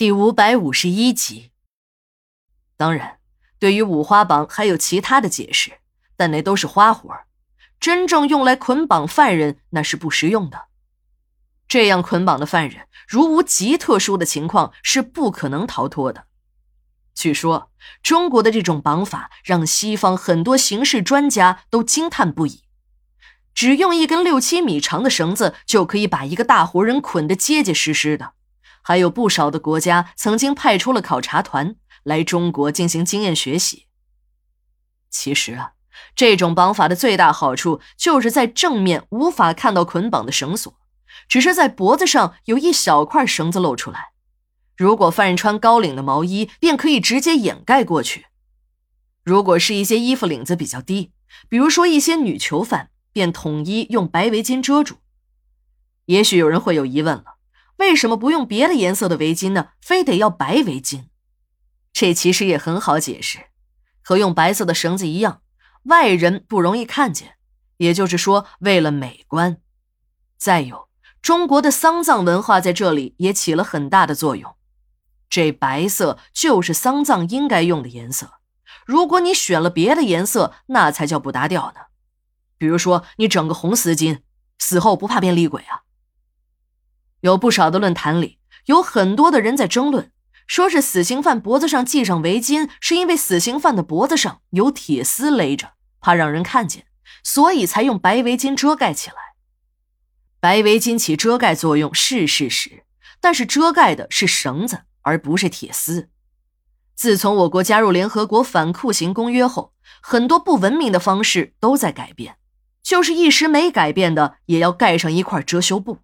第五百五十一集。当然，对于五花绑还有其他的解释，但那都是花活真正用来捆绑犯人那是不实用的。这样捆绑的犯人，如无极特殊的情况，是不可能逃脱的。据说，中国的这种绑法让西方很多刑事专家都惊叹不已。只用一根六七米长的绳子，就可以把一个大活人捆得结结实实的。还有不少的国家曾经派出了考察团来中国进行经验学习。其实啊，这种绑法的最大好处就是在正面无法看到捆绑的绳索，只是在脖子上有一小块绳子露出来。如果犯人穿高领的毛衣，便可以直接掩盖过去；如果是一些衣服领子比较低，比如说一些女囚犯。便统一用白围巾遮住。也许有人会有疑问了：为什么不用别的颜色的围巾呢？非得要白围巾？这其实也很好解释，和用白色的绳子一样，外人不容易看见。也就是说，为了美观。再有，中国的丧葬文化在这里也起了很大的作用。这白色就是丧葬应该用的颜色。如果你选了别的颜色，那才叫不搭调呢。比如说，你整个红丝巾，死后不怕变厉鬼啊？有不少的论坛里，有很多的人在争论，说是死刑犯脖子上系上围巾，是因为死刑犯的脖子上有铁丝勒着，怕让人看见，所以才用白围巾遮盖起来。白围巾起遮盖作用是事实，但是遮盖的是绳子，而不是铁丝。自从我国加入联合国反酷刑公约后，很多不文明的方式都在改变。就是一时没改变的，也要盖上一块遮羞布。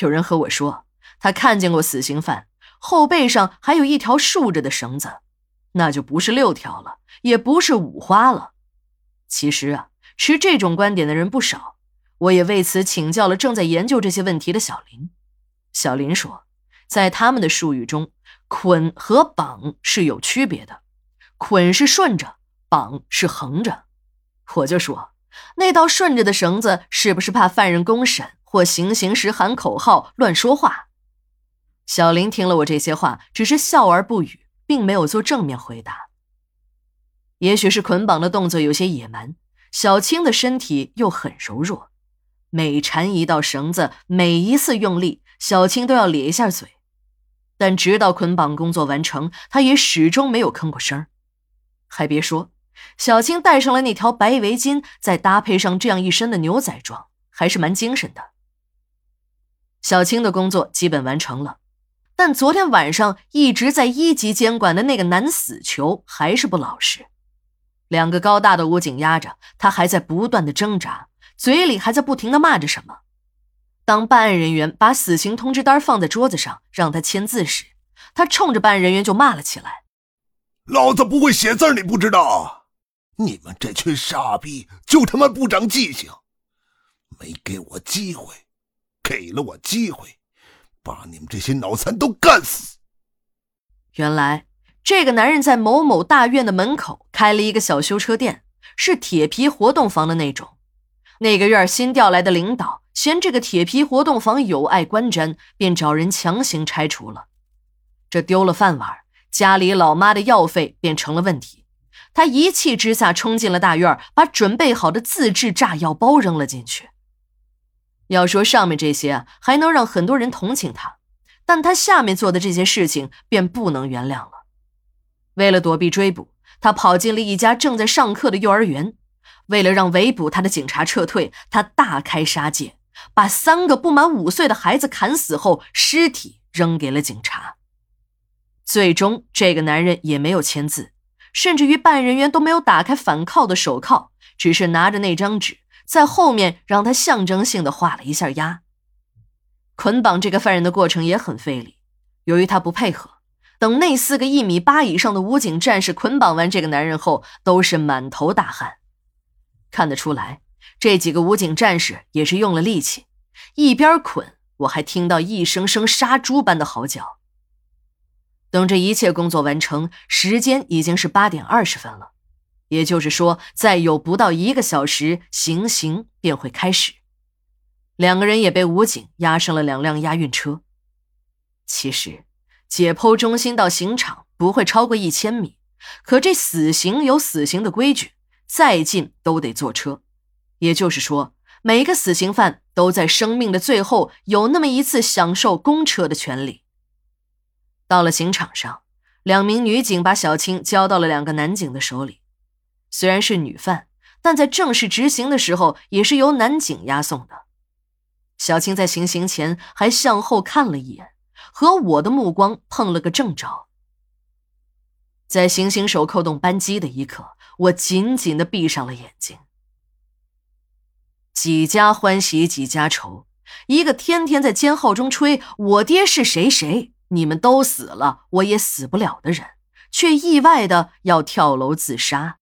有人和我说，他看见过死刑犯后背上还有一条竖着的绳子，那就不是六条了，也不是五花了。其实啊，持这种观点的人不少，我也为此请教了正在研究这些问题的小林。小林说，在他们的术语中，捆和绑是有区别的，捆是顺着，绑是横着。我就说。那道顺着的绳子是不是怕犯人公审或行刑时喊口号、乱说话？小林听了我这些话，只是笑而不语，并没有做正面回答。也许是捆绑的动作有些野蛮，小青的身体又很柔弱，每缠一道绳子，每一次用力，小青都要咧一下嘴。但直到捆绑工作完成，他也始终没有吭过声还别说。小青戴上了那条白围巾，再搭配上这样一身的牛仔装，还是蛮精神的。小青的工作基本完成了，但昨天晚上一直在一级监管的那个男死囚还是不老实。两个高大的武警压着他，还在不断的挣扎，嘴里还在不停的骂着什么。当办案人员把死刑通知单放在桌子上，让他签字时，他冲着办案人员就骂了起来：“老子不会写字，你不知道。”你们这群傻逼就他妈不长记性，没给我机会，给了我机会，把你们这些脑残都干死。原来这个男人在某某大院的门口开了一个小修车店，是铁皮活动房的那种。那个院新调来的领导嫌这个铁皮活动房有碍观瞻，便找人强行拆除了。这丢了饭碗，家里老妈的药费便成了问题。他一气之下冲进了大院，把准备好的自制炸药包扔了进去。要说上面这些还能让很多人同情他，但他下面做的这些事情便不能原谅了。为了躲避追捕，他跑进了一家正在上课的幼儿园。为了让围捕他的警察撤退，他大开杀戒，把三个不满五岁的孩子砍死后，尸体扔给了警察。最终，这个男人也没有签字。甚至于办案人员都没有打开反铐的手铐，只是拿着那张纸在后面让他象征性的画了一下押。捆绑这个犯人的过程也很费力，由于他不配合，等那四个一米八以上的武警战士捆绑完这个男人后，都是满头大汗。看得出来，这几个武警战士也是用了力气，一边捆，我还听到一声声杀猪般的嚎叫。等这一切工作完成，时间已经是八点二十分了，也就是说，再有不到一个小时，行刑便会开始。两个人也被武警押上了两辆押运车。其实，解剖中心到刑场不会超过一千米，可这死刑有死刑的规矩，再近都得坐车。也就是说，每个死刑犯都在生命的最后有那么一次享受公车的权利。到了刑场上，两名女警把小青交到了两个男警的手里。虽然是女犯，但在正式执行的时候也是由男警押送的。小青在行刑前还向后看了一眼。和我的目光碰了个正着。在行刑手扣动扳机的一刻，我紧紧的闭上了眼睛。几家欢喜几家愁，一个天天在监号中吹“我爹是谁谁，你们都死了，我也死不了”的人，却意外的要跳楼自杀。